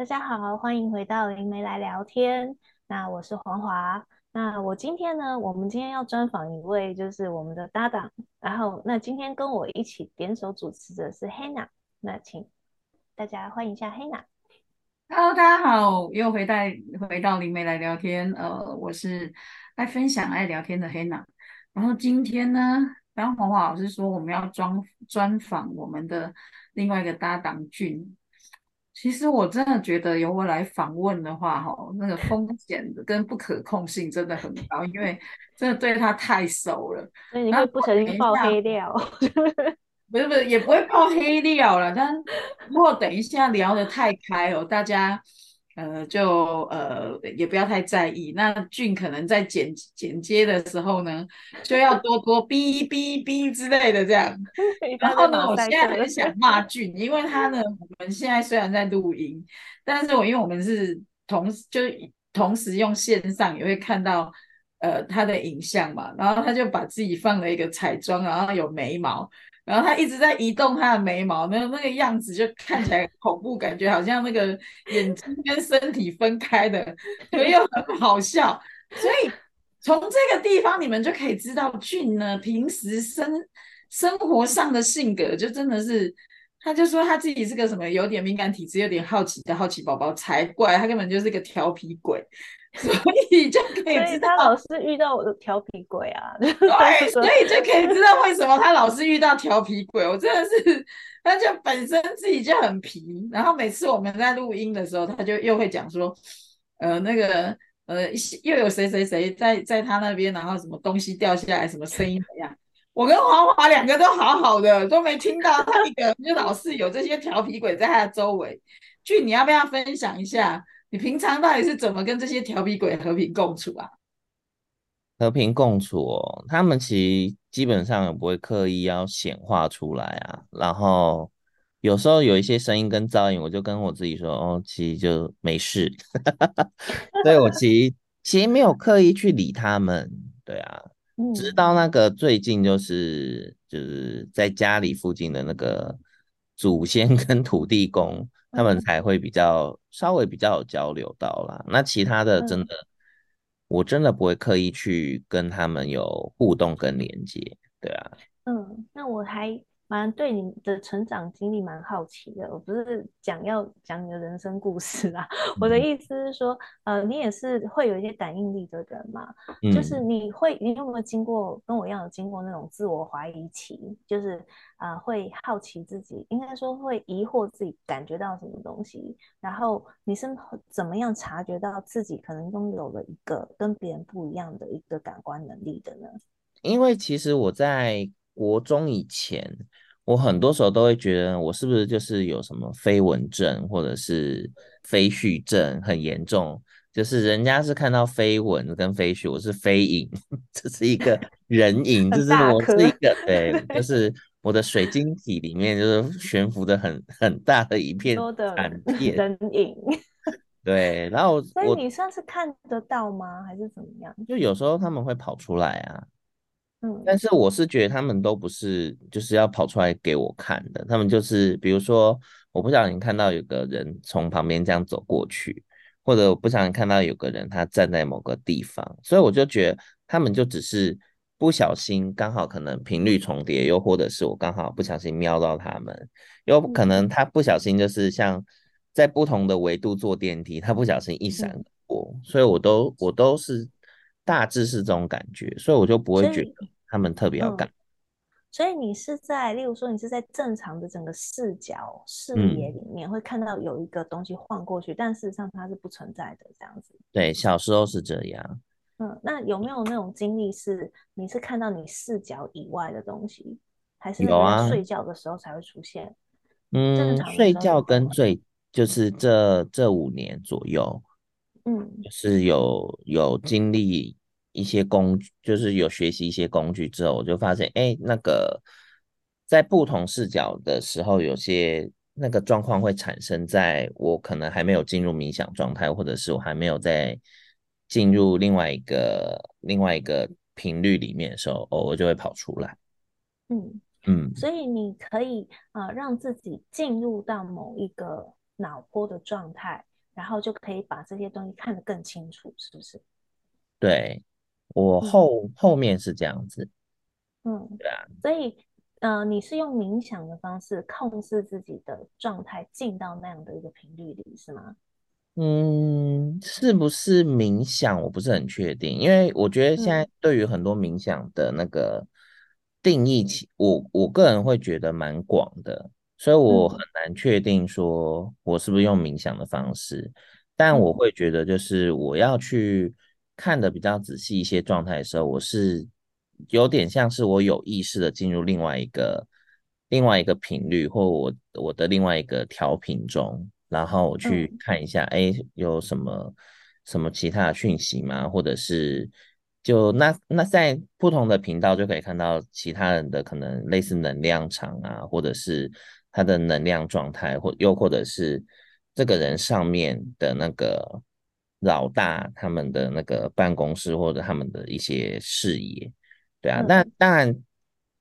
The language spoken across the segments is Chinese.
大家好，欢迎回到灵媒来聊天。那我是黄华。那我今天呢，我们今天要专访一位，就是我们的搭档。然后，那今天跟我一起联手主持的是 Hannah。那请大家欢迎一下 Hannah。Hello，大家好，又回到回到灵媒来聊天。呃，我是爱分享、爱聊天的 Hannah。然后今天呢，刚黄华老师说我们要专专访我们的另外一个搭档俊。其实我真的觉得由我来访问的话，哈，那个风险跟不可控性真的很高，因为真的对他太熟了。所以你会不小心爆黑料？不是不是，也不会爆黑料了。但如果等一下聊得太开哦，大家。呃，就呃也不要太在意。那俊可能在剪剪接的时候呢，就要多多哔哔哔之类的这样。然后呢，我现在很想 骂俊，因为他呢，我们现在虽然在录音，但是我因为我们是同时就同时用线上也会看到呃他的影像嘛，然后他就把自己放了一个彩妆，然后有眉毛。然后他一直在移动他的眉毛，那那个样子就看起来恐怖，感觉好像那个眼睛跟身体分开的，又很好笑。所以从这个地方你们就可以知道俊呢，平时生生活上的性格就真的是，他就说他自己是个什么有点敏感体质、有点好奇的好奇宝宝才怪，他根本就是个调皮鬼。所以就可以知道，他老是遇到我的调皮鬼啊。对，所以就可以知道为什么他老是遇到调皮鬼。我真的是，他就本身自己就很皮，然后每次我们在录音的时候，他就又会讲说，呃，那个，呃，又有谁谁谁在在他那边，然后什么东西掉下来，什么声音怎样？我跟华华两个都好好的，都没听到他一个，就老是有这些调皮鬼在他的周围。俊，你要不要分享一下？你平常到底是怎么跟这些调皮鬼和平共处啊？和平共处哦，他们其实基本上也不会刻意要显化出来啊。然后有时候有一些声音跟噪音，我就跟我自己说，哦，其实就没事。所以我其实其实没有刻意去理他们，对啊。直到那个最近就是就是在家里附近的那个祖先跟 土地公。他们才会比较稍微比较有交流到啦，那其他的真的，我真的不会刻意去跟他们有互动跟连接，对啊。嗯，那我还。蛮对你的成长经历蛮好奇的，我不是讲要讲你的人生故事啦，嗯、我的意思是说，呃，你也是会有一些感应力的人嘛，嗯、就是你会，你有没有经过跟我一样有经过那种自我怀疑期，就是啊、呃，会好奇自己，应该说会疑惑自己感觉到什么东西，然后你是怎么样察觉到自己可能拥有了一个跟别人不一样的一个感官能力的呢？因为其实我在。国中以前，我很多时候都会觉得我是不是就是有什么飞蚊症，或者是飞絮症很严重，就是人家是看到飞蚊跟飞絮，我是飞影，这是一个 人影，就是我是一个 对，就是我的水晶体里面就是悬浮的很很大的一片残片人影，对，然后所以你算是看得到吗？还是怎么样？就有时候他们会跑出来啊。嗯，但是我是觉得他们都不是就是要跑出来给我看的，他们就是比如说，我不小心看到有个人从旁边这样走过去，或者我不小心看到有个人他站在某个地方，所以我就觉得他们就只是不小心刚好可能频率重叠，又或者是我刚好不小心瞄到他们，有可能他不小心就是像在不同的维度坐电梯，他不小心一闪过，所以我都我都是。大致是这种感觉，所以我就不会觉得他们特别要干、嗯。所以你是在，例如说，你是在正常的整个视角视野里面会看到有一个东西晃过去，嗯、但事实上它是不存在的，这样子。对，小时候是这样。嗯，那有没有那种经历是你是看到你视角以外的东西，还是有啊？睡觉的时候才会出现？嗯，睡觉跟最就是这这五年左右，嗯，是有有经历。一些工具，就是有学习一些工具之后，我就发现，哎，那个在不同视角的时候，有些那个状况会产生在我可能还没有进入冥想状态，或者是我还没有在进入另外一个另外一个频率里面的时候，哦，我就会跑出来。嗯嗯，嗯，所以你可以啊，呃，让自己进入到某一个脑波的状态。然后就可以把这些东西看得更清楚，是不是？对，我后、嗯、后面是这样子，嗯，对啊，所以呃，你是用冥想的方式控制自己的状态，进到那样的一个频率里，是吗？嗯，是不是冥想？我不是很确定，因为我觉得现在对于很多冥想的那个定义，我我个人会觉得蛮广的，所以我很难确定说我是不是用冥想的方式。但我会觉得，就是我要去看的比较仔细一些状态的时候，我是有点像是我有意识的进入另外一个另外一个频率，或我我的另外一个调频中。然后我去看一下，哎、嗯，有什么什么其他的讯息吗？或者是就那那在不同的频道就可以看到其他人的可能类似能量场啊，或者是他的能量状态，或又或者是这个人上面的那个老大他们的那个办公室或者他们的一些事业，对啊，那、嗯、当然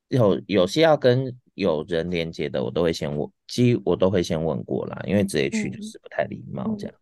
有有些要跟。有人连接的，我都会先问，其实我都会先问过啦，因为直接去就是不太礼貌这样。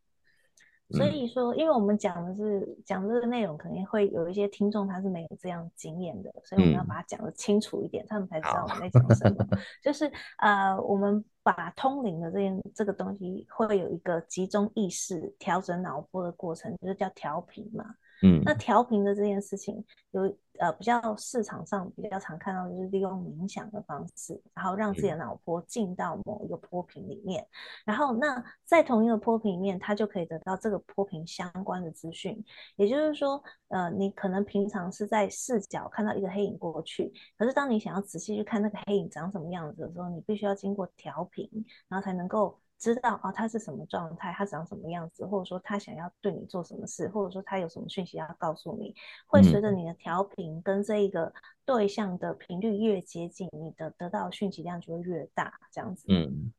所以说，因为我们讲的是讲这个内容，肯定会有一些听众他是没有这样经验的，所以我们要把它讲得清楚一点，嗯、他们才知道我们在讲什么。就是呃，我们把通灵的这件这个东西，会有一个集中意识调整脑波的过程，就是叫调频嘛。嗯，那调频的这件事情有。呃，比较市场上比较常看到就是利用冥想的方式，然后让自己的脑波进到某一个波频里面，嗯、然后那在同一个波频里面，它就可以得到这个波频相关的资讯。也就是说，呃，你可能平常是在视角看到一个黑影过去，可是当你想要仔细去看那个黑影长什么样子的时候，你必须要经过调频，然后才能够。知道啊，他是什么状态，他长什么样子，或者说他想要对你做什么事，或者说他有什么讯息要告诉你，会随着你的调频跟这一个对象的频率越接近，你的得到讯息量就会越大，这样子。嗯，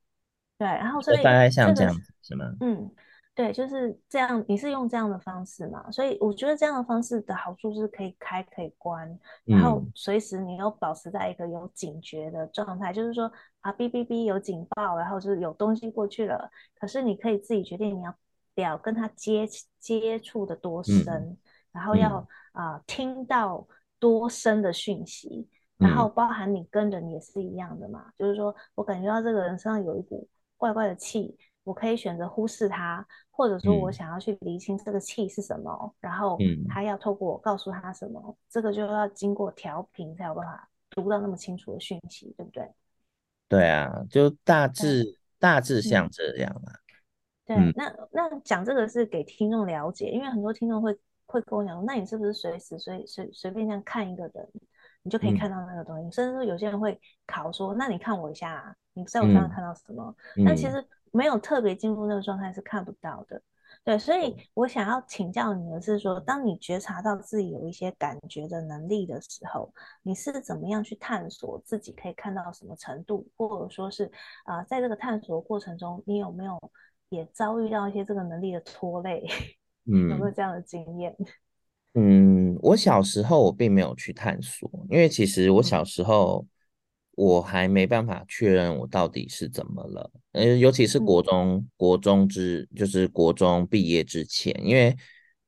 对，然后所以大概像这样子是吗？嗯。对，就是这样。你是用这样的方式嘛？所以我觉得这样的方式的好处是可以开可以关，然后随时你又保持在一个有警觉的状态，嗯、就是说啊，哔哔哔有警报，然后就是有东西过去了。可是你可以自己决定你要要跟他接接触的多深，嗯、然后要啊、呃、听到多深的讯息，然后包含你跟人也是一样的嘛。嗯、就是说我感觉到这个人身上有一股怪怪的气。我可以选择忽视它，或者说我想要去厘清这个气是什么，嗯、然后他要透过我告诉他什么，嗯、这个就要经过调频才有办法读到那么清楚的讯息，对不对？对啊，就大致大致像这样啊。对，嗯、那那讲这个是给听众了解，因为很多听众会会跟我讲，那你是不是随时随随随便这样看一个人，你就可以看到那个东西？嗯、甚至说有些人会考说，那你看我一下、啊，你在我身上看到什么？嗯、但其实。没有特别进入那个状态是看不到的，对，所以我想要请教你的是说，当你觉察到自己有一些感觉的能力的时候，你是怎么样去探索自己可以看到什么程度，或者说是啊、呃，在这个探索的过程中，你有没有也遭遇到一些这个能力的拖累？嗯，有没有这样的经验？嗯，我小时候我并没有去探索，因为其实我小时候。我还没办法确认我到底是怎么了，呃，尤其是国中，嗯、国中之就是国中毕业之前，因为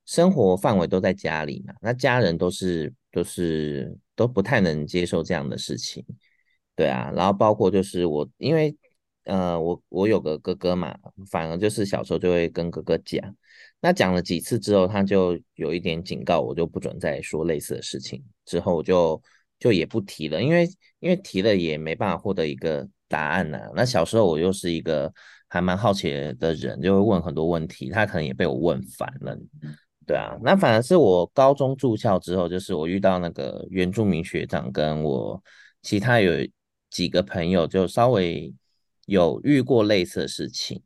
生活范围都在家里嘛，那家人都是都是都不太能接受这样的事情，对啊，然后包括就是我，因为呃，我我有个哥哥嘛，反而就是小时候就会跟哥哥讲，那讲了几次之后，他就有一点警告我，就不准再说类似的事情，之后我就。就也不提了，因为因为提了也没办法获得一个答案呐、啊。那小时候我又是一个还蛮好奇的人，就会问很多问题，他可能也被我问烦了，对啊。那反而是我高中住校之后，就是我遇到那个原住民学长，跟我其他有几个朋友，就稍微有遇过类似的事情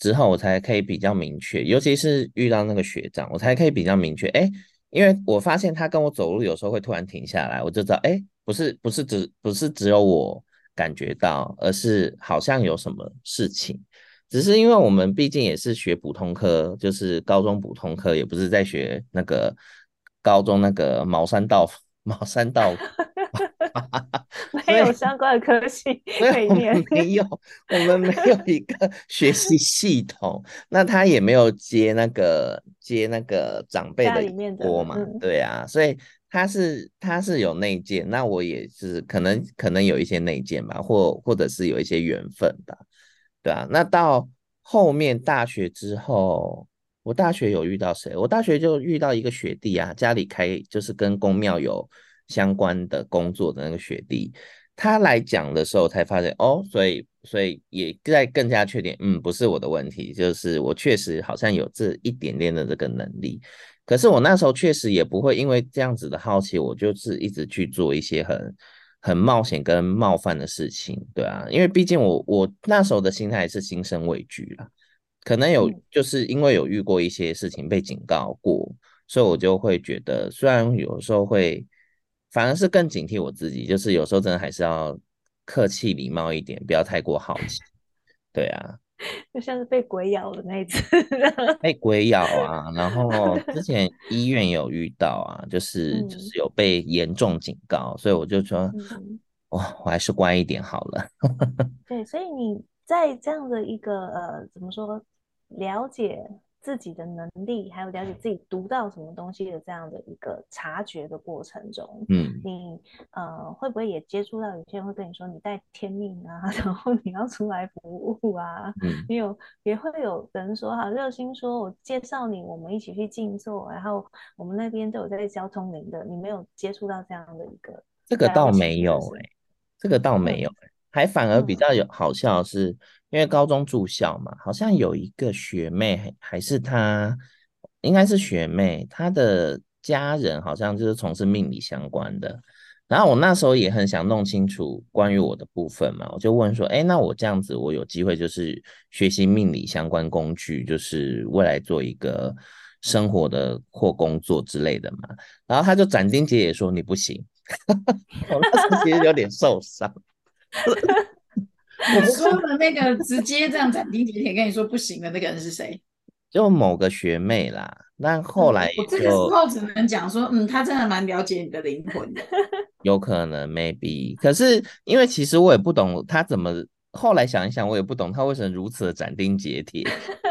之后，我才可以比较明确，尤其是遇到那个学长，我才可以比较明确，哎。因为我发现他跟我走路有时候会突然停下来，我就知道，哎，不是不是只不是只有我感觉到，而是好像有什么事情。只是因为我们毕竟也是学普通科，就是高中普通科，也不是在学那个高中那个茅山道茅山道 没有相关的科系可 以念，没有，我们没有一个 学习系统，那他也没有接那个接那个长辈的锅嘛，对啊，所以他是他是有内建，那我也是可能可能有一些内建吧，或或者是有一些缘分吧，对啊，那到后面大学之后。我大学有遇到谁？我大学就遇到一个学弟啊，家里开就是跟公庙有相关的工作的那个学弟，他来讲的时候才发现哦，所以所以也在更加确定，嗯，不是我的问题，就是我确实好像有这一点点的这个能力，可是我那时候确实也不会因为这样子的好奇，我就是一直去做一些很很冒险跟冒犯的事情，对啊，因为毕竟我我那时候的心态是心生畏惧了。可能有，就是因为有遇过一些事情被警告过，嗯、所以我就会觉得，虽然有时候会，反而是更警惕我自己，就是有时候真的还是要客气礼貌一点，不要太过好奇。对啊，就像是被鬼咬的那一次，被鬼咬啊，然后 之前医院有遇到啊，就是、嗯、就是有被严重警告，所以我就说，哇、嗯哦，我还是乖一点好了。对，所以你在这样的一个呃，怎么说？了解自己的能力，还有了解自己读到什么东西的这样的一个察觉的过程中，嗯，你呃会不会也接触到有些人会跟你说你带天命啊，然后你要出来服务啊？嗯，你有也会有人说哈，热心说我介绍你，我们一起去静坐，然后我们那边都有在教通灵的，你没有接触到这样的一个？这个倒没有哎、欸，这个倒没有、欸，还反而比较有好笑的是。嗯因为高中住校嘛，好像有一个学妹，还是她，应该是学妹，她的家人好像就是从事命理相关的。然后我那时候也很想弄清楚关于我的部分嘛，我就问说，哎，那我这样子，我有机会就是学习命理相关工具，就是未来做一个生活的或工作之类的嘛。然后他就斩钉截铁说你不行，我那时候其实有点受伤。我说的那个直接这样斩钉截铁跟你说不行的那个人是谁？就某个学妹啦。那后来、嗯、我这个时候只能讲说，嗯，他真的蛮了解你的灵魂的。有可能，maybe。可是因为其实我也不懂他怎么。后来想一想，我也不懂他为什么如此的斩钉截铁。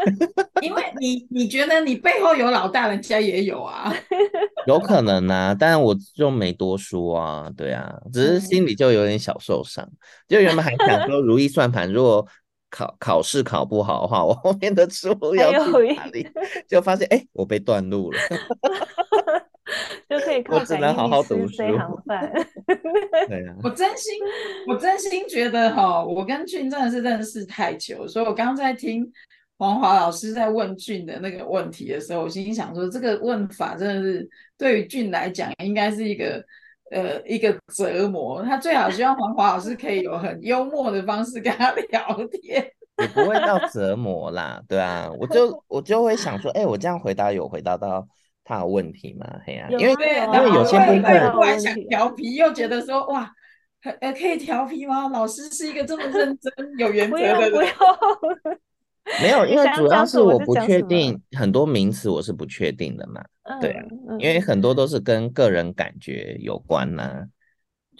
因为你你觉得你背后有老大，人家也有啊。有可能啊，但我就没多说啊。对啊，只是心里就有点小受伤。就原本还想说如意算盘，如果考考试考不好的话，我后面的 出路要去哪里？就发现哎、欸，我被断路了。就可以靠我只能好好读书。对啊，我真心，我真心觉得哈，我跟俊真的是认识太久，所以我刚刚在听黄华老师在问俊的那个问题的时候，我心里想说，这个问法真的是对于俊来讲，应该是一个呃一个折磨。他最好希望黄华老师可以有很幽默的方式跟他聊天，也不会到折磨啦，对啊，我就我就会想说，哎、欸，我这样回答有回答到。他有问题吗？嘿呀、啊，因为因为有些部分，突然想调皮，又觉得说哇，呃，可以调皮吗？老师是一个这么认真、有原则的人。没有，因为主要是我不确定很多名词，我是不确定的嘛。对啊，因为很多都是跟个人感觉有关呐、啊。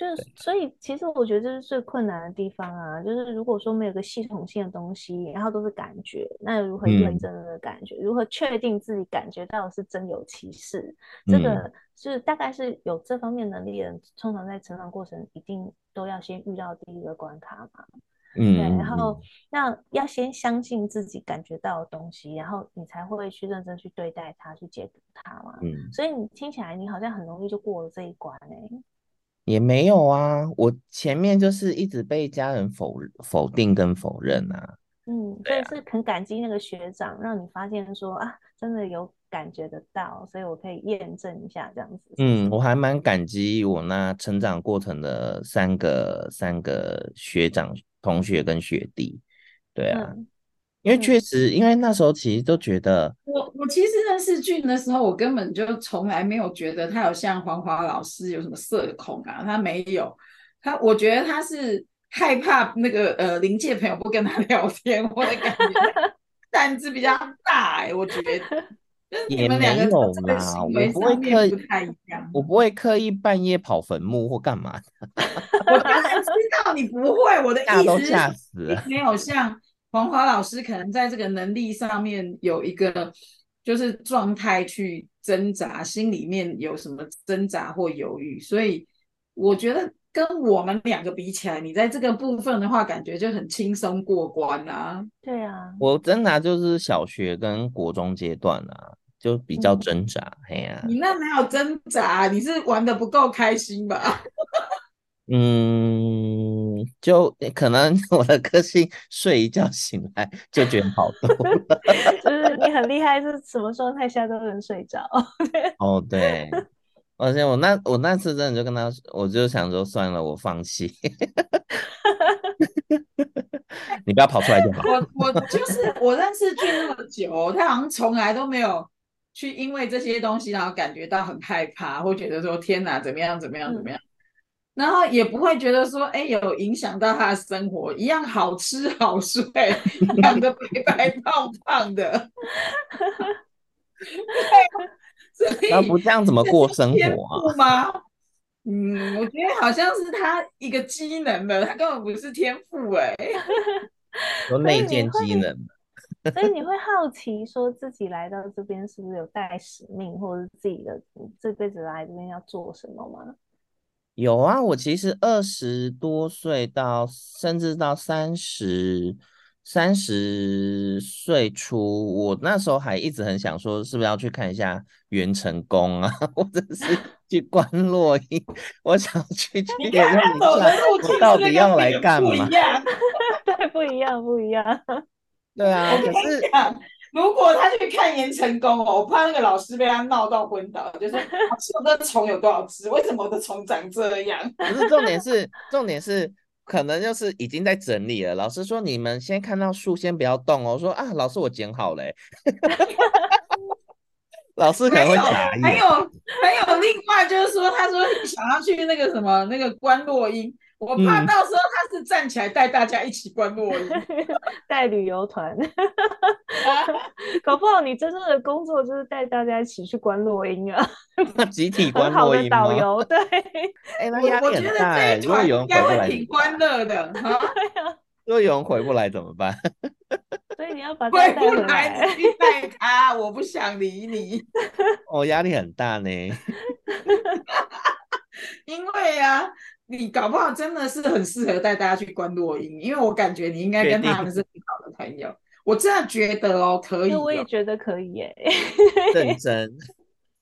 就是，所以其实我觉得这是最困难的地方啊。就是如果说没有个系统性的东西，然后都是感觉，那如何验证那个感觉？嗯、如何确定自己感觉到是真有其事？这个是大概是有这方面能力的人，通常在成长过程一定都要先遇到第一个关卡嘛。嗯，对。然后那要先相信自己感觉到的东西，然后你才会去认真去对待它，去解读它嘛。嗯。所以你听起来你好像很容易就过了这一关哎、欸。也没有啊，我前面就是一直被家人否否定跟否认啊。嗯，所以是很感激那个学长，让你发现说啊，真的有感觉得到，所以我可以验证一下这样子。嗯，我还蛮感激我那成长过程的三个三个学长、同学跟学弟。对啊。嗯因为确实，因为那时候其实都觉得，我我其实认识俊的时候，我根本就从来没有觉得他有像黄华老师有什么社恐啊，他没有，他我觉得他是害怕那个呃灵界朋友不跟他 聊天，我的感觉 胆子比较大哎、欸，我觉得，也没有啦，我不会刻意我不会刻意半夜跑坟墓或干嘛的。我当然知道你不会，我的意思都吓死了，没有像黄华老师可能在这个能力上面有一个就是状态去挣扎，心里面有什么挣扎或犹豫，所以我觉得跟我们两个比起来，你在这个部分的话，感觉就很轻松过关啊。对啊，我挣扎就是小学跟国中阶段啊。就比较挣扎，哎呀、你那没有挣扎，你是玩的不够开心吧？嗯，就可能 我的个性，睡一觉醒来就觉得好多了。就是你很 厉害，是什么状态下都能睡着。哦，对，而且我那我那次真的就跟他，我就想说算了，我放弃。你不要跑出来就好。我我就是我认识俊那么久，他好像从来都没有。去因为这些东西，然后感觉到很害怕，或觉得说天哪，怎么样怎么样怎么样，嗯、然后也不会觉得说，哎，有影响到他的生活，一样好吃好睡，养的白白胖胖的。那不这样怎么过生活啊？吗？嗯，我觉得好像是他一个机能的，他根本不是天赋哎，有内建机能。所以你会好奇，说自己来到这边是不是有带使命，或者是自己的这辈子来这边要做什么吗？有啊，我其实二十多岁到甚至到三十三十岁初，我那时候还一直很想说，是不是要去看一下元成功啊，或者是去观落阴？我想去 去验证一下，我到底要来干嘛？对，不一样，不一样。对啊，可是如果他去看严成功哦，我怕那个老师被他闹到昏倒，就是我的虫有多少只？为什么我的虫长这样？不是重点是，重点是可能就是已经在整理了。老师说，你们先看到树先不要动哦。我说啊，老师我剪好了。老师可能会打还有还有另外就是说，他说想要去那个什么那个观落阴。我怕到时候他是站起来带大家一起观 落阴，带、嗯、旅游团，搞不好你真正的工作就是带大家一起去观落阴啊！集体观落阴吗？很好的导游，对。哎、欸，那压力很大哎、欸，如果有人回不来，挺欢乐的。如果有人回不来怎么办？所以你要把他带回来，你带他，我不想理你。我，压力很大呢。因为啊。你搞不好真的是很适合带大家去观落音，因为我感觉你应该跟他们是很好的朋友。我真的觉得哦，可以。我也觉得可以耶。认真。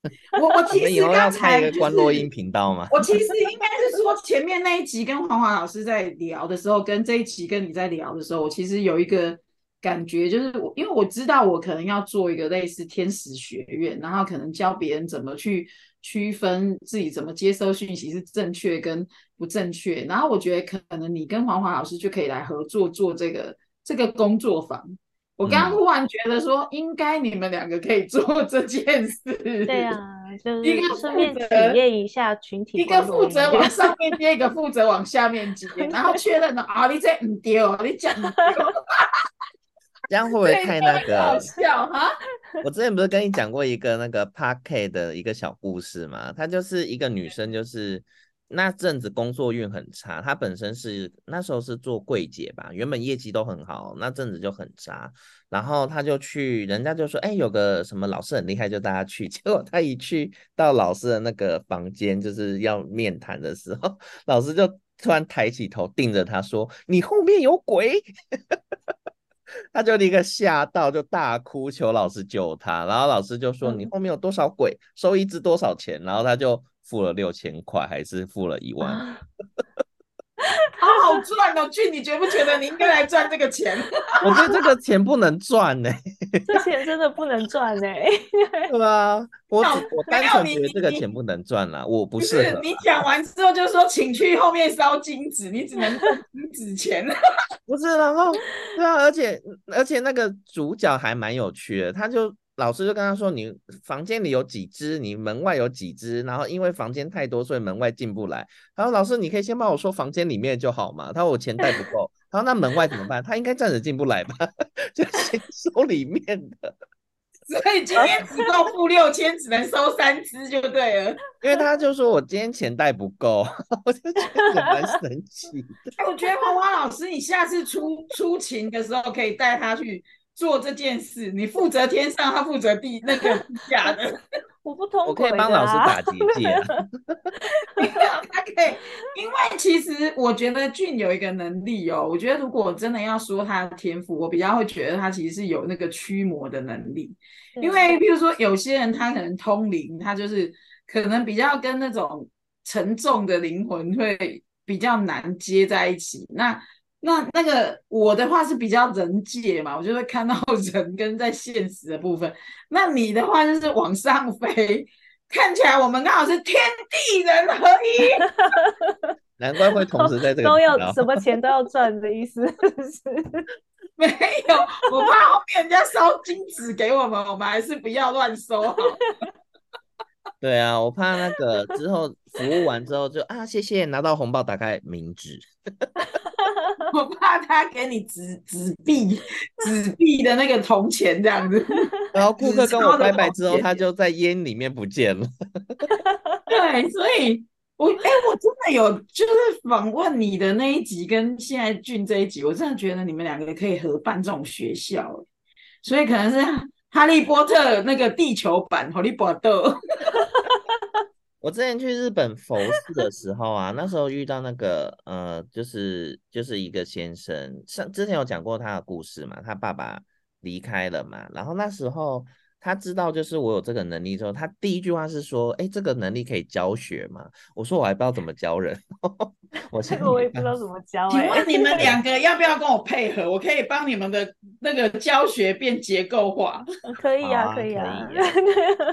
我我其实刚才、就是、一个观落音频道嘛。我其实应该是说前面那一集跟黄华老师在聊的时候，跟这一集跟你在聊的时候，我其实有一个感觉，就是我因为我知道我可能要做一个类似天使学院，然后可能教别人怎么去。区分自己怎么接收讯息是正确跟不正确，然后我觉得可能你跟黄华老师就可以来合作做这个这个工作坊。我刚刚忽然觉得说，应该你们两个可以做这件事。嗯、对啊，就是一个顺便体验一下群体，一个负责往上面接，一个负责往下面接，然后确认了啊，你这唔丢，你讲。这样会不会太那个？好笑哈！我之前不是跟你讲过一个那个 Park 的一个小故事嘛？她就是一个女生，就是那阵子工作运很差。她本身是那时候是做柜姐吧，原本业绩都很好，那阵子就很差。然后她就去，人家就说：“哎，有个什么老师很厉害，就大家去。”结果她一去到老师的那个房间，就是要面谈的时候，老师就突然抬起头盯着她说：“你后面有鬼！” 他就立刻吓到，就大哭，求老师救他。然后老师就说：“你后面有多少鬼？收一只多少钱？”然后他就付了六千块，还是付了一万。好好赚哦，俊，你觉不觉得你应该来赚这个钱？我觉得这个钱不能赚呢、欸，这钱真的不能赚呢、欸。对啊，我我单纯觉得这个钱不能赚啦，我不适合。你讲完之后就说，请去后面烧金纸，你只能赚金纸钱。不是，然后对啊，而且而且那个主角还蛮有趣的，他就。老师就跟他说：“你房间里有几只？你门外有几只？然后因为房间太多，所以门外进不来。他说：‘老师，你可以先帮我说房间里面就好嘛。’他说：‘我钱带不够。’他说：‘那门外怎么办？他应该暂时进不来吧？就先收里面的。所以今天只够付六千，只能收三只就对了。因为他就说我今天钱带不够，我就觉得蛮神奇的。哎，我觉得花花老师，你下次出出勤的时候可以带他去做这件事。你负责天上，他负责地那个地下的。我不通、啊，我可以帮老师打结界、啊。没有，他可以，因为其实我觉得俊有一个能力哦。我觉得如果真的要说他的天赋，我比较会觉得他其实是有那个驱魔的能力。因为比如说有些人他可能通灵，他就是可能比较跟那种沉重的灵魂会比较难接在一起。那那那个我的话是比较人界嘛，我就会看到人跟在现实的部分。那你的话就是往上飞，看起来我们刚好是天地人合一。难怪会同时在这个都要什么钱都要赚的意思是？没有，我怕后面人家烧金纸给我们，我们还是不要乱收好。对啊，我怕那个之后服务完之后就啊谢谢，拿到红包打开冥纸。我怕他给你纸纸币、纸币的那个铜钱这样子，然后顾客跟我拜拜之后，他就在烟里面不见了。对，所以我哎、欸，我真的有就是访问你的那一集，跟现在俊这一集，我真的觉得你们两个可以合办这种学校，所以可能是哈利波特那个地球版哈利波特。我之前去日本佛寺的时候啊，那时候遇到那个呃，就是就是一个先生，像之前有讲过他的故事嘛，他爸爸离开了嘛，然后那时候。他知道就是我有这个能力之后，他第一句话是说：“哎，这个能力可以教学吗？”我说：“我还不知道怎么教人。”我这个我也不知道怎么教。请问你们两 个要不要跟我配合？我可以帮你们的那个教学变结构化。可以啊，可以啊。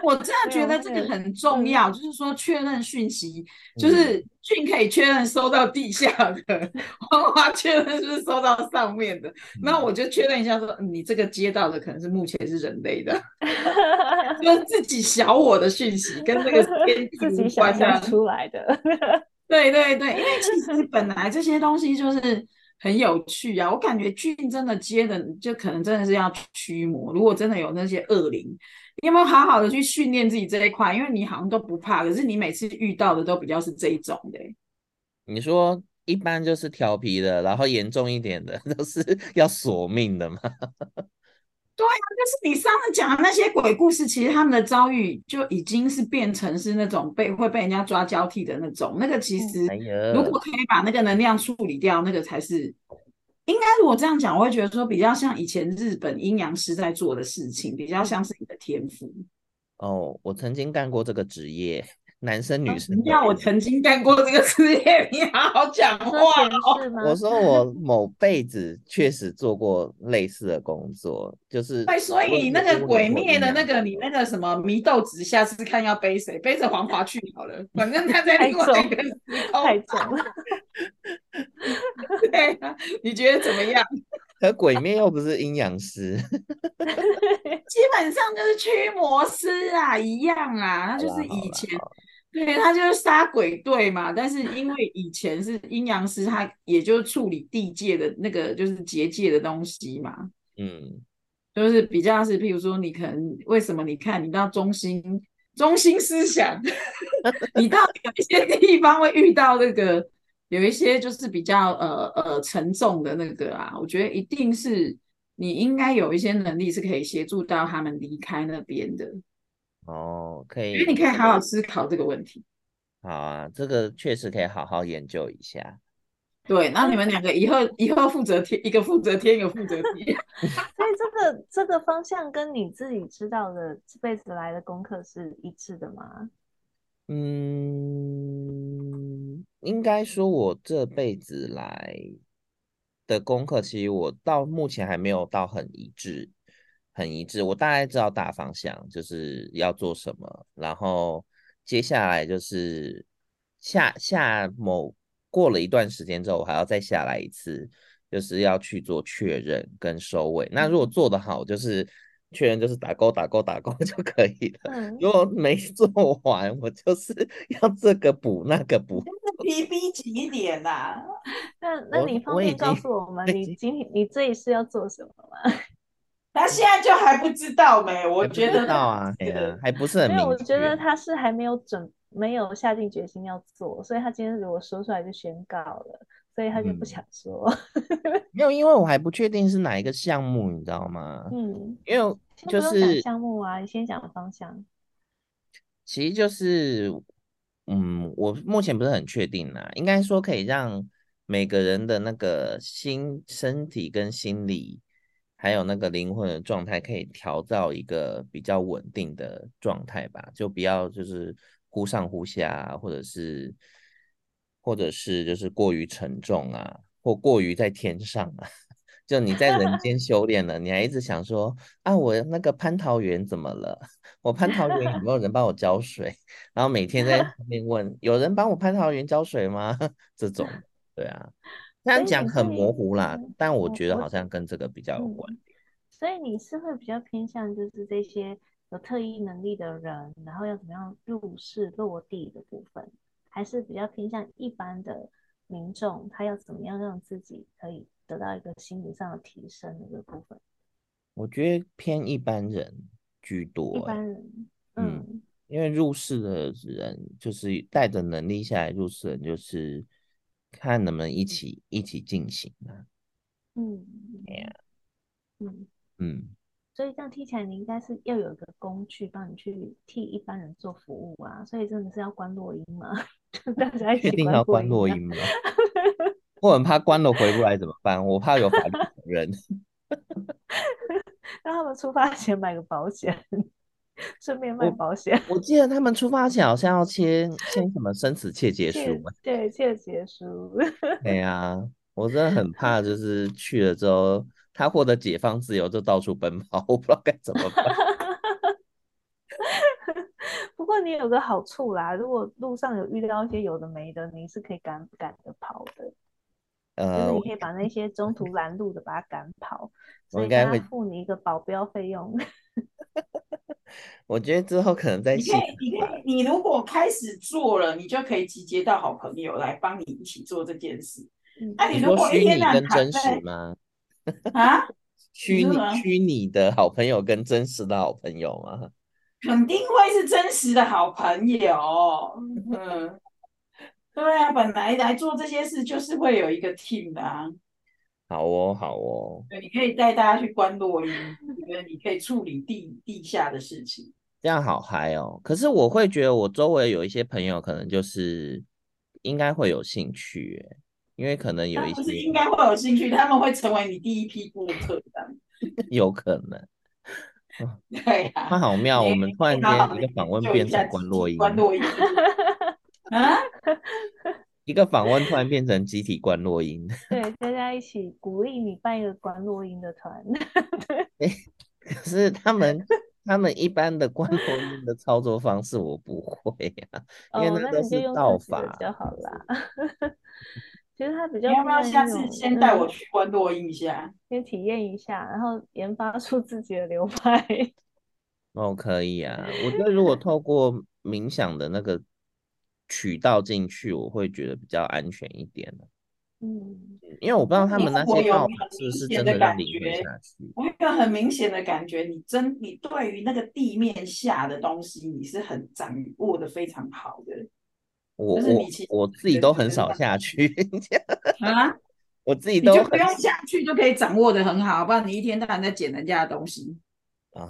我真的觉得这个很重要，就是说确认讯息，就是俊可以确认收到地下的，花花确认是不是收到上面的。那我就确认一下说，你这个接到的可能是目前是人类的。就是自己小我的讯息跟这个天地无关的出来的，对对对，因为其实本来这些东西就是很有趣啊。我感觉俊真的接的，就可能真的是要驱魔。如果真的有那些恶灵，你有没有好好的去训练自己这一块？因为你好像都不怕，可是你每次遇到的都比较是这一种的。你说一般就是调皮的，然后严重一点的 都是要索命的吗？对啊，就是你上次讲的那些鬼故事，其实他们的遭遇就已经是变成是那种被会被人家抓交替的那种。那个其实，如果可以把那个能量处理掉，那个才是应该。如果这样讲，我会觉得说比较像以前日本阴阳师在做的事情，比较像是你的天赋。哦，我曾经干过这个职业。男生女生，要我曾经干过这个事业，你好好 讲话哦。我说我 某辈子确实做过类似的工作，就是。对，所以那个鬼灭的那个，你那个什么祢豆子，下次看要背谁？背着黄华去好了，反正他在另外一个时空。太重了。对啊，你觉得怎么样？可鬼灭又不是阴阳师，基本上就是驱魔师啊，一样啊，他就是以前。对，他就是杀鬼队嘛，但是因为以前是阴阳师，他也就处理地界的那个就是结界的东西嘛，嗯，就是比较是，譬如说你可能为什么你看你到中心中心思想，你到有一些地方会遇到那个有一些就是比较呃呃沉重的那个啊，我觉得一定是你应该有一些能力是可以协助到他们离开那边的。哦，可以，因为你可以好好思考这个问题。好啊，这个确实可以好好研究一下。对，那你们两个以后 以后负责天，一个负责天，一个负责地。所以这个这个方向跟你自己知道的这辈子来的功课是一致的吗？嗯，应该说，我这辈子来的功课，其实我到目前还没有到很一致。很一致，我大概知道大方向就是要做什么，然后接下来就是下下某过了一段时间之后，我还要再下来一次，就是要去做确认跟收尾。那如果做得好，就是确认就是打勾打勾打勾 就可以了。嗯、如果没做完，我就是 要这个补那个补，逼逼紧一点啦。那那你方便告诉我们，你今天你这一次要做什么吗？他现在就还不知道没？我觉得知道啊，还不是很明确。我觉得他是还没有准，没有下定决心要做，所以他今天如果说出来就宣告了，所以他就不想说。嗯、没有，因为我还不确定是哪一个项目，你知道吗？嗯，因为就是项目啊，你先讲方向。其实就是，嗯，我目前不是很确定啦，应该说可以让每个人的那个心、身体跟心理。还有那个灵魂的状态，可以调到一个比较稳定的状态吧，就不要就是忽上忽下，或者是或者是就是过于沉重啊，或过于在天上啊。就你在人间修炼了，你还一直想说啊，我那个蟠桃园怎么了？我蟠桃园有没有人帮我浇水？然后每天在旁边问，有人帮我蟠桃园浇水吗？这种，对啊。这样讲很模糊啦，但我觉得好像跟这个比较有关。嗯，所以你是会比较偏向就是这些有特异能力的人，然后要怎么样入世落地的部分，还是比较偏向一般的民众，他要怎么样让自己可以得到一个心理上的提升的这个部分？我觉得偏一般人居多欸。一般人，嗯，嗯，因为入世的人就是带着能力下来入世的人就是。看能不能一起一起进行啊？嗯，对呀，嗯嗯，所以这样听起来，你应该是要有一个工具帮你去替一般人做服务啊。所以真的是要关录音吗？大家一定要关录音吗？我很怕关了回不来怎么办？我怕有法律责任。让他们出发前买个保险。顺便卖保险，我记得他们出发前好像要 签签什么生死切结书，对，切结书。对呀，我真的很 怕，就是去了之后，他获得解放自由就到处奔跑，我不知道该怎么办。不过你有个好处啦，如果路上有遇到一些有的没的，你是可以赶赶着跑的。呃，就是你可以把那些中途拦路的把他赶跑，我应该会付你一个保镖费用。我觉得之后可能在你可以，你可以，你如果开始做了，你就可以集结到好朋友来帮你一起做这件事。那、你如果虚拟跟真实吗？啊，虚拟虚拟的好朋友跟真实的好朋友吗？肯定会是真实的好朋友。嗯，对啊，本来来做这些事就是会有一个 team 的啊。好哦，好哦。对，你可以带大家去观落阴，因为你可以处理地地下的事情。这样好嗨哦！可是我会觉得，我周围有一些朋友，可能就是应该会有兴趣，因为可能有一些不是应该会有兴趣，他们会成为你第一批顾客的。有可能。对呀、啊。他好妙，我们突然间一个访问变成观落阴。观落阴。啊？一个访问突然变成集体观落音，对，大家一起鼓励你办一个观落音的团。对，可是他们他们一般的观落音的操作方式我不会呀、啊，因为那都是道法。比较好啦。其实他比较，你要不要下次先带我去观落音一下，先体验一下，然后研发出自己的流派。哦，可以啊，我觉得如果透过冥想的那个。渠道进去，我会觉得比较安全一点。嗯，因为我不知道他们那些道法是不是真的让灵魂下去。我有一个很明显的感觉，你真你对于那个地面下的东西，你是很掌握的非常好的。我我我自己都很少下去。啊？我自己都就不用下去就可以掌握的很好，不然你一天到晚在捡人家的东西。啊，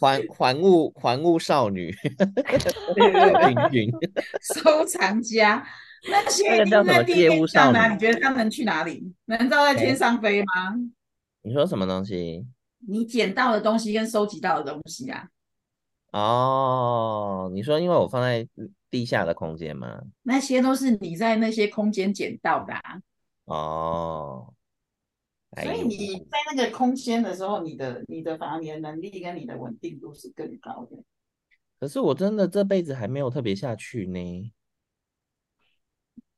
还还物还物少女，收藏家，那些那在地面上呢？你觉得他们去哪里？难道在天上飞吗？你说什么东西？你捡到的东西跟收集到的东西啊？哦，你说因为我放在地下的空间吗？那些都是你在那些空间捡到的啊。哦。所以你在那个空间的时候，你的你的反而你的能力跟你的稳定度是更高的。可是我真的这辈子还没有特别下去呢。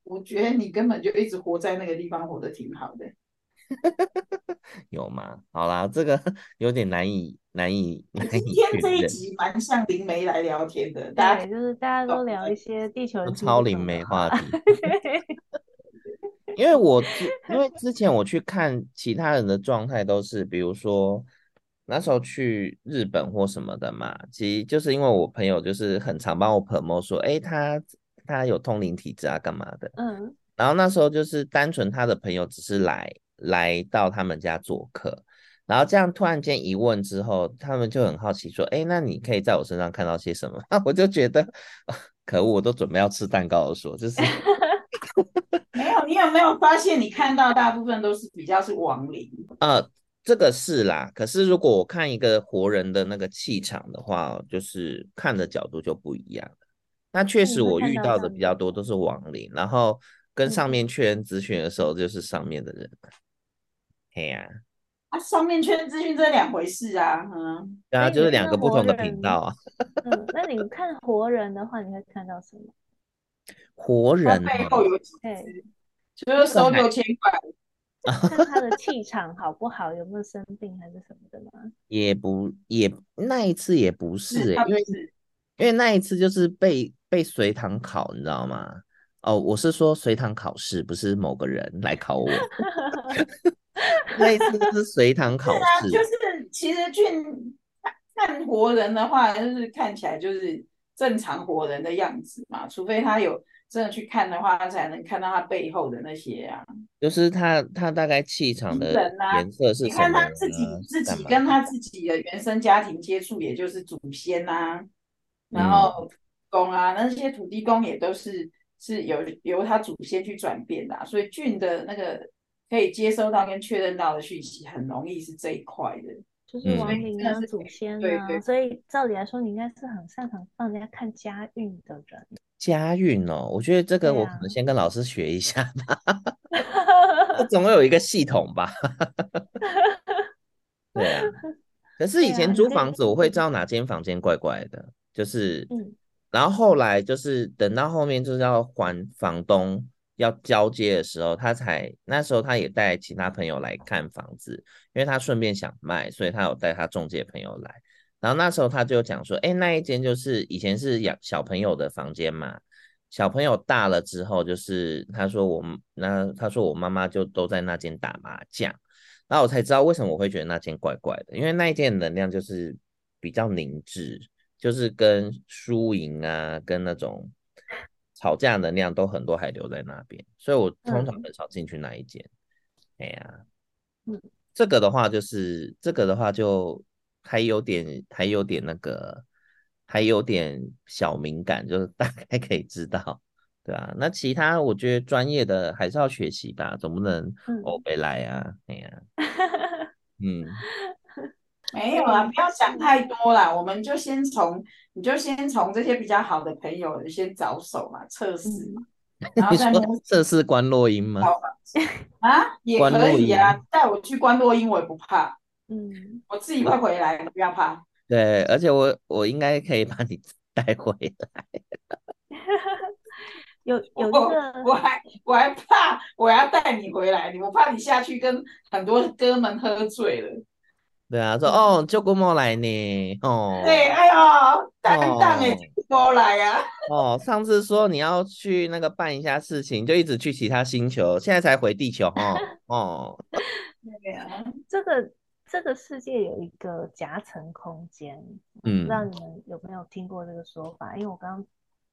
我觉得你根本就一直活在那个地方，活得挺好的。有吗？好啦，这个 有点难以难以难以。今天这一集蛮像灵媒来聊天的，大家，就是大家都聊一些地球超灵媒话题。因为我之因为之前我去看其他人的状态都是，比如说那时候去日本或什么的嘛，其实就是因为我朋友就是很常帮我 promote 说，哎，他他有通灵体质啊，干嘛的，嗯，然后那时候就是单纯他的朋友只是来来到他们家做客，然后这样突然间一问之后，他们就很好奇说，哎，那你可以在我身上看到些什么？那 我就觉得 可恶，我都准备要吃蛋糕的说，就是。没有，没有发现，你看到大部分都是比较是亡灵？呃，这个是啦。可是如果我看一个活人的那个气场的话，就是看的角度就不一样。那确实我遇到的比较多都是亡灵，然后跟上面确认咨询的时候，就是上面的人。嘿呀，啊，上面确认资讯这两回事啊，嗯，对啊，就是两个不同的频道啊。嗯，那你看活人的话，你会看到什么？活人背后有几只，就是收六千块。看他的气场好不好，有没有生病还是什么的吗？也不也那一次也不是，欸，因为因为那一次就是被被随堂考，你知道吗？哦，我是说随堂考试，不是某个人来考我。那一次是随堂考试，啊，就是其实俊看活人的话，就是看起来就是正常活人的样子嘛，除非他有。真的去看的话，他才能看到他背后的那些啊，就是他他大概气场的颜色是什么、啊？你看他自己？自己跟？他自己的原生家庭接触，也就是祖先啊，然后公啊，那些土地公也都是是由由他祖先去转变的、啊，所以俊的那个可以接收到跟确认到的讯息，很容易是这一块的，就是亡灵啊、祖先啊，对对对，所以照理来说，你应该是很擅长帮人家看家运的人。家运哦，我觉得这个我可能先跟老师学一下吧，我 总有一个系统吧。对啊，可是以前租房子，我会知道哪间房间怪怪的，就是，然后后来就是等到后面就是要还房东要交接的时候，他才那时候他也带其他朋友来看房子，因为他顺便想卖，所以他有带他中介朋友来。然后那时候他就讲说，哎，那一间就是以前是养小朋友的房间嘛，小朋友大了之后，就是他说我那他说我妈妈就都在那间打麻将，然后我才知道为什么我会觉得那间怪怪的，因为那一间能量就是比较凝滞，就是跟输赢啊，跟那种吵架能量都很多还留在那边，所以我通常很少进去那一间。哎呀，嗯，这个的话就是这个的话就。还有点，还有点那个，还有点小敏感，就是大概可以知道，对啊。那其他我觉得专业的还是要学习吧，总不能欧北来啊，哎呀，嗯，没有啦，不要想太多啦，我们就先从，你就先从这些比较好的朋友先着手嘛，测试嘛。然后再你说测试观落阴吗？啊，也可以啊，带我去观落阴，我也不怕。嗯，我自己会回来，不要怕。对，而且我我应该可以把你带回来。有有个，我还我还怕我要带你回来，我怕你下去跟很多哥们喝醉了。对啊，说哦，就过莫来呢，哦。对，哎呦，蛋蛋哎，过来呀。哦，上次说你要去那个办一下事情，就一直去其他星球，现在才回地球哦。哦，对啊，这个。这个世界有一个夹层空间，嗯，不知道你们有没有听过这个说法？因为我刚刚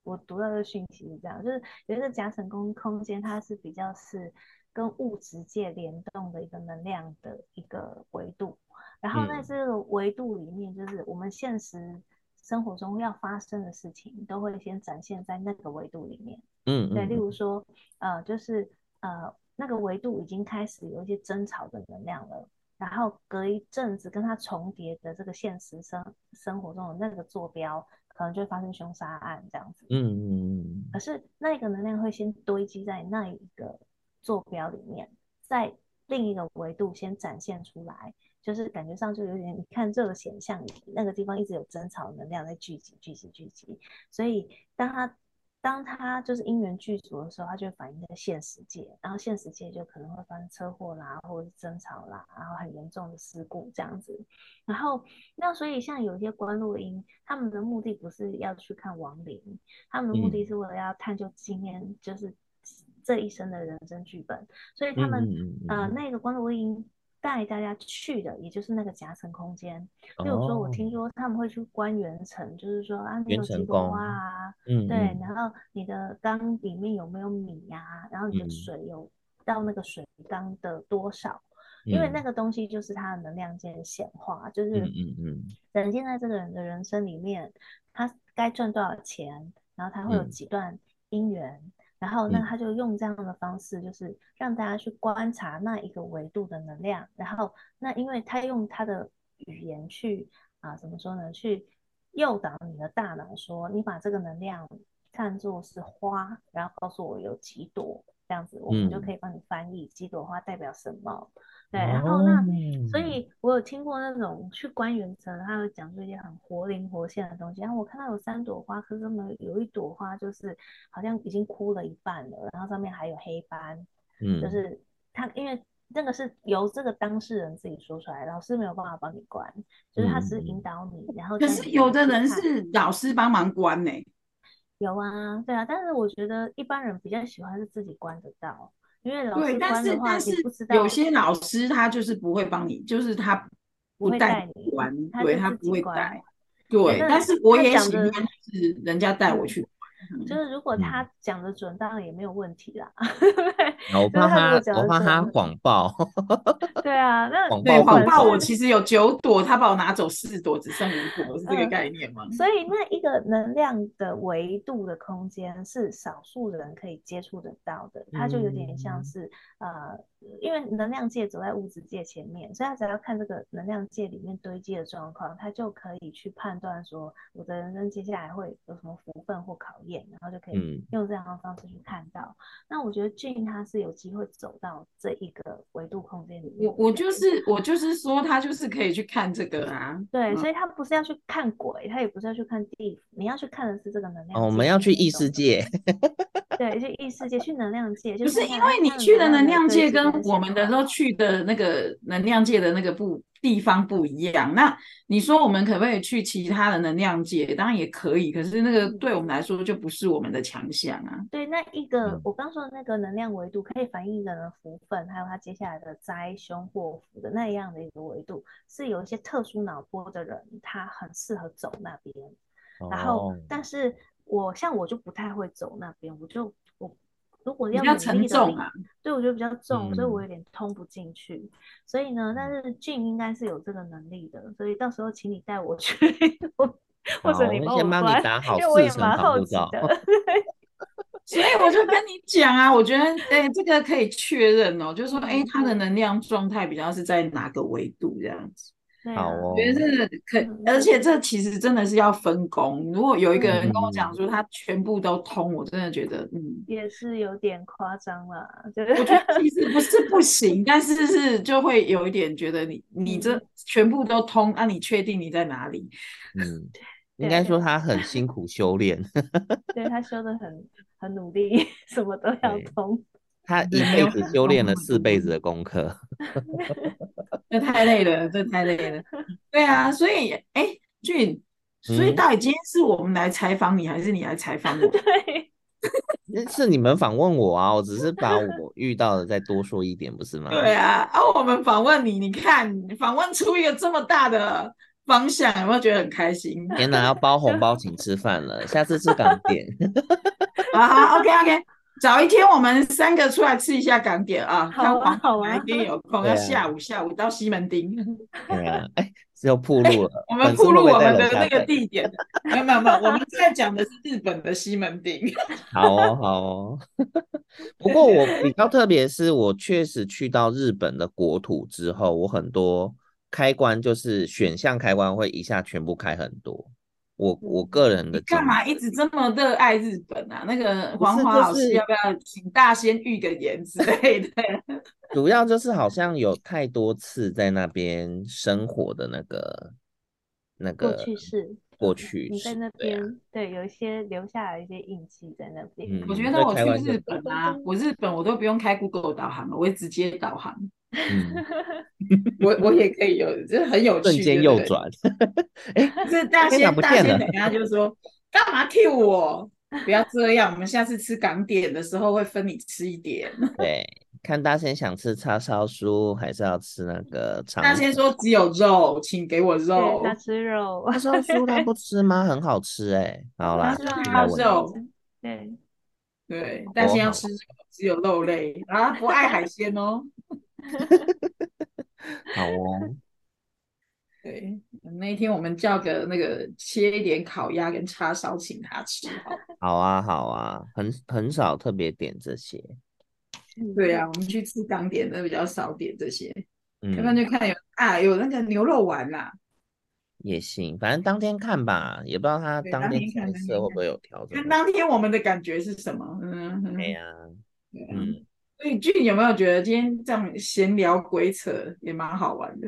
我读到的讯息是这样，就是有一个夹层空空间，它是比较是跟物质界联动的一个能量的一个维度。然后在这个维度里面，就是我们现实生活中要发生的事情，都会先展现在那个维度里面。嗯，对，例如说，呃，就是呃，那个维度已经开始有一些争吵的能量了。然后隔一阵子跟他重叠的这个现实生生活中的那个坐标，可能就会发生凶杀案这样子。嗯嗯嗯。可是那个能量会先堆积在那一个坐标里面，在另一个维度先展现出来，就是感觉上就有点你看这个显像那个地方一直有争吵能量在聚集聚集聚集，所以当它。当他就是因缘具足的时候，他就会反映在现实界，然后现实界就可能会发生车祸啦，或者是争吵啦，然后很严重的事故这样子。然后那所以像有些观落阴，他们的目的不是要去看亡灵，他们的目的是为了要探究经验，就是这一生的人生剧本。所以他们、嗯嗯嗯、呃那个光之录音带大家去的，也就是那个夹层空间。比如说，我听说他们会去观元辰，就是说啊，你有几朵花啊？嗯，对，然后你的缸里面有没有米呀、啊？然后你的水有到那个水缸的多少？嗯、因为那个东西就是它的能量间显化，就是嗯嗯，等现在这个人的人生里面，他该赚多少钱，然后他会有几段姻缘。嗯然后，那他就用这样的方式，就是让大家去观察那一个维度的能量。然后，那因为他用他的语言去啊，怎么说呢？去诱导你的大脑，说你把这个能量看作是花，然后告诉我有几朵，这样子我们就可以帮你翻译几朵花代表什么。对，然后那，所以我有听过那种去观元辰，他会讲出一些很活灵活现的东西。然后我看到有三朵花，可是他们有一朵花就是好像已经枯了一半了，然后上面还有黑斑。嗯，就是他，因为那个是由这个当事人自己说出来，老师没有办法帮你关，就是他只是引导你。然后可是有的人是老师帮忙关呢？有啊，对啊，但是我觉得一般人比较喜欢是自己关得到。因为老师对，但是但是有些老师他就是不会帮你，就是他不带你玩，对，他不会带。对，但是我也喜欢是人家带我去。就是如果他讲的准，当然也没有问题啦。我怕他，我怕他谎报。对啊，那谎报谎报，我其实有九朵，他把我拿走四朵，只剩五朵，是这个概念吗？所以那一个能量的维度的空间是少数人可以接触得到的，它就有点像是呃。因为能量界走在物质界前面，所以他只要看这个能量界里面堆积的状况，他就可以去判断说，我的人生接下来会有什么福分或考验，然后就可以用这样的方式去看到。嗯、那我觉得俊他是有机会走到这一个维度空间里面。我我就是我就是说他就是可以去看这个啊。对，所以他不是要去看鬼，他也不是要去看地府，你要去看的是这个能量。哦，我们要去异世界。对，去异世界，去能量界，不是因为你去的能量界跟我们的时候去的那个能量界的那个不地方不一样。那你说我们可不可以去其他的能量界？当然也可以，可是那个对我们来说就不是我们的强项啊。对，那一个我刚说的那个能量维度，可以反映人的福分，还有他接下来的灾凶祸福的那样的一个维度，是有一些特殊脑波的人，他很适合走那边。然后，但是。我像我就不太会走那边，我就我如果要比较沉重啊，对，我觉得比较重，嗯、所以我有点通不进去。所以呢，但是俊应该是有这个能力的，所以到时候请你带我去，或者你帮我关，因为我也蛮好奇的。所以我就跟你讲啊，我觉得哎、欸，这个可以确认哦，就是说哎、欸，他的能量状态比较是在哪个维度这样子。好哦，我觉得是可，而且这其实真的是要分工。如果有一个人跟我讲说他全部都通，我真的觉得，嗯，也是有点夸张了。我觉得其实不是不 行，但是是就会有一点觉得你你这全部都通，那你确定你在哪里？嗯，应该说他很辛苦修炼，对他修的很很努力，什么都要通。他一辈子修炼了四辈子的功课，这太累了，这太累了。对啊，所以哎，俊，所以到底今天是我们来采访你，还是你来采访我？对，是你们访问我啊，我只是把我遇到的再多说一点，不是吗？对啊，啊，我们访问你，你看访问出一个这么大的方向，有没有觉得很开心？天哪，要包红包请吃饭了，下次吃港点。好好，OK OK。找一天，我们三个出来吃一下港点啊！好啊，好啊，哪一天有空？要下午，下午到西门町。对啊，哎，只有铺路了。我们铺路我们的那个地点。没有没有没有，我们在讲的是日本的西门町。好哦，好哦。不过我比较特别，是我确实去到日本的国土之后，我很多开关就是选项开关会一下全部开很多。我我个人的，干嘛一直这么热爱日本啊？那个黄华老师要不要请大仙预个言之类的？主要就是好像有太多次在那边生活的那个那个过去式，过去你在那边对，有一些留下来一些印记在那边。我觉得我去日本啊，我日本我都不用开 Google 导航了，我会直接导航。嗯，我我也可以有，就是很有趣。瞬间右转，哎，这大仙大仙等下就说干嘛 Q 我？不要这样，我们下次吃港点的时候会分你吃一点。对，看大仙想吃叉烧酥，还是要吃那个肠？大仙说只有肉，请给我肉。他吃肉。叉烧酥他不吃吗？很好吃哎、欸。好啦，他吃肉。对对，大仙要吃只有肉类啊，不爱海鲜哦。好哦。对，那一天我们叫个那个切一点烤鸭跟叉烧请他吃好。好啊，好啊，很很少特别点这些。对啊，我们去吃港点的比较少点这些。嗯，要不然就看有啊，有那个牛肉丸啦。也行，反正当天看吧，也不知道他当天菜色会不会有调整。看当天我们的感觉是什么？嗯，对呀，嗯。所以俊有没有觉得今天这样闲聊鬼扯也蛮好玩的？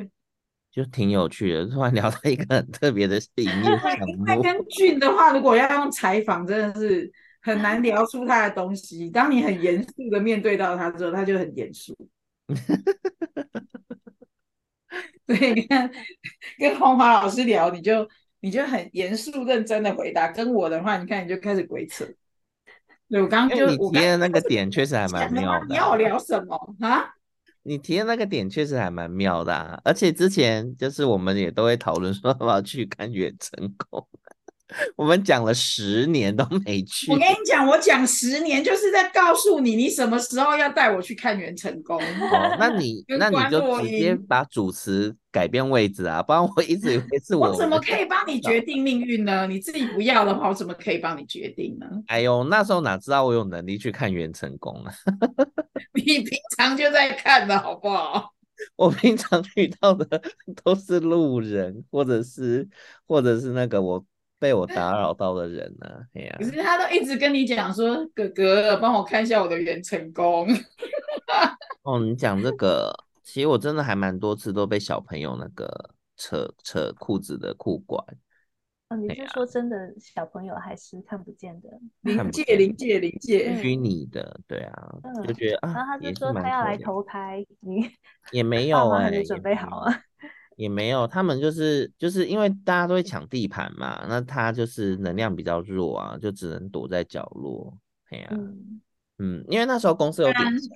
就挺有趣的，突然聊到一个很特别的 事情。因为跟俊的话，如果要用采访，真的是很难聊出他的东西。当你很严肃的面对到他之后，他就很严肃。所以你看，跟红华老师聊，你就你就很严肃认真的回答。跟我的话，你看你就开始鬼扯。对，我刚刚就你提的那个点确实还蛮妙的。你要我聊什么啊？你提的那个点确实还蛮妙的，啊，而且之前就是我们也都会讨论说要不要去看远成功，我们讲了十年都没去。我跟你讲，我讲十年就是在告诉你，你什么时候要带我去看元成功。哦，那你 那你就直接把主持改变位置啊，不然我一直以为是我。我怎么可以帮你决定命运呢？你自己不要的话，我怎么可以帮你决定呢？哎呦，那时候哪知道我有能力去看元成功啊？你平常就在看的好不好？我平常遇到的 都是路人，或者是或者是那个我被我打扰到的人呢、啊。哎呀，可是他都一直跟你讲说：“哥哥，帮我看一下我的元成功。”哦，你讲这个，其实我真的还蛮多次都被小朋友那个扯扯裤子的裤管。哦，你是说真的小朋友还是看不见的？临界临界临界虚拟的，对啊，嗯、就觉得啊，然后他就说他要来投胎，你也没有哎、欸，没准备好啊，也没有，他们就是就是因为大家都会抢地盘嘛，那他就是能量比较弱啊，就只能躲在角落，哎呀、啊，嗯，嗯，因为那时候公司有点响，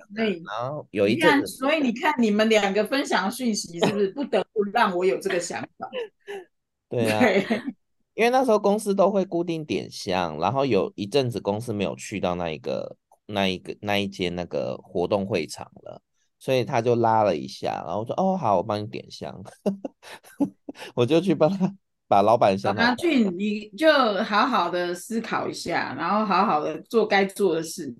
然后有一阵子，所以你看你们两个分享的讯息是不是不得不让我有这个想法？对啊。对 因为那时候公司都会固定点香，然后有一阵子公司没有去到那一个、那一个、那一间那个活动会场了，所以他就拉了一下，然后我说：“哦，好，我帮你点香。”我就去帮他把老板香。阿俊，你就好好的思考一下，然后好好的做该做的事，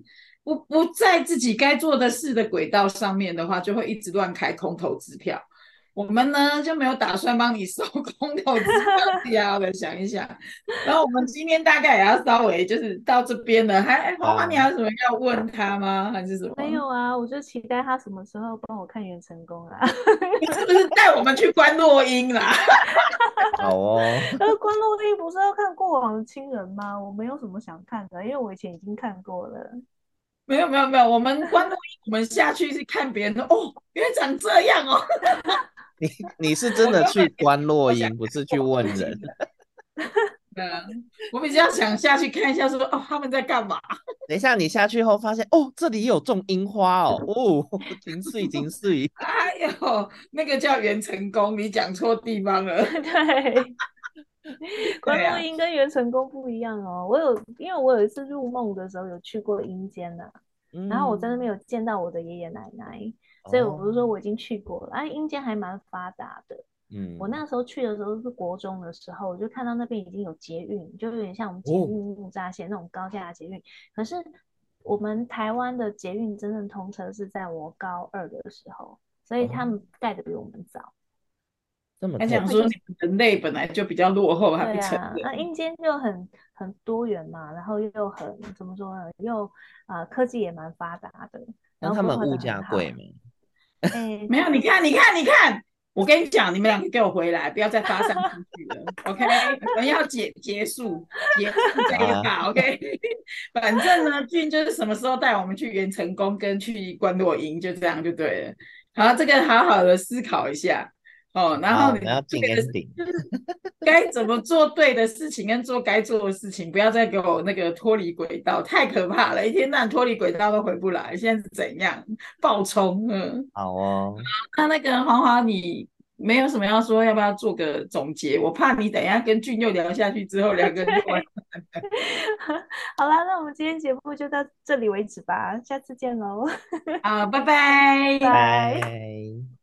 不不在自己该做的事的轨道上面的话，就会一直乱开空头支票。我们呢就没有打算帮你收 空头支票，好的想一想。然后我们今天大概也要稍微就是到这边了，还花花，你还有什么要问他吗？还是什么？没有啊，我就期待他什么时候帮我看元成功啊？你是不是带我们去观落阴啦？好哦。那观落阴不是要看过往的亲人吗？我没有什么想看的，因为我以前已经看过了。没有没有没有，我们观落阴，我们下去是看别人的哦，原来长这样哦。你你是真的去观落阴，不是去问人。对啊，我比较想下去看一下说，说哦他们在干嘛？等一下你下去后发现，哦这里有种樱花哦，哦金穗金穗。哎呦，那个叫元成功，你讲错地方了。对，观落阴跟元成功不一样哦。我有，因为我有一次入梦的时候有去过阴间呐，嗯、然后我在那边有见到我的爷爷奶奶。所以我不是说我已经去过了，哎、啊，阴间还蛮发达的。嗯，我那时候去的时候是国中的时候，我就看到那边已经有捷运，就有点像我们捷运木栅线那种高架捷运。哦、可是我们台湾的捷运真正通车是在我高二的时候，所以他们盖的比我们早。这么，还想说人类本来就比较落后，还不成？那阴间就很很多元嘛，然后又很怎么说呢？又啊、呃，科技也蛮发达的。然后他们物价贵吗？欸、没有，你看，你看，你看，我跟你讲，你们两个给我回来，不要再发散出去了，OK？我们要结结束，结束这一 把，OK？反正呢，俊就是什么时候带我们去元成功跟去观落营，就这样就对了。好，这个好好的思考一下。哦，然后你要进 ending，就是该怎么做对的事情，跟做该做的事情，不要再给我那个脱离轨道，太可怕了，一天到晚脱离轨道都回不来。现在是怎样爆冲？嗯，好哦。那那个黄华，你没有什么要说，要不要做个总结？我怕你等一下跟俊佑聊下去之后，两个人就完。好啦，那我们今天节目就到这里为止吧，下次见喽。好，拜拜，拜。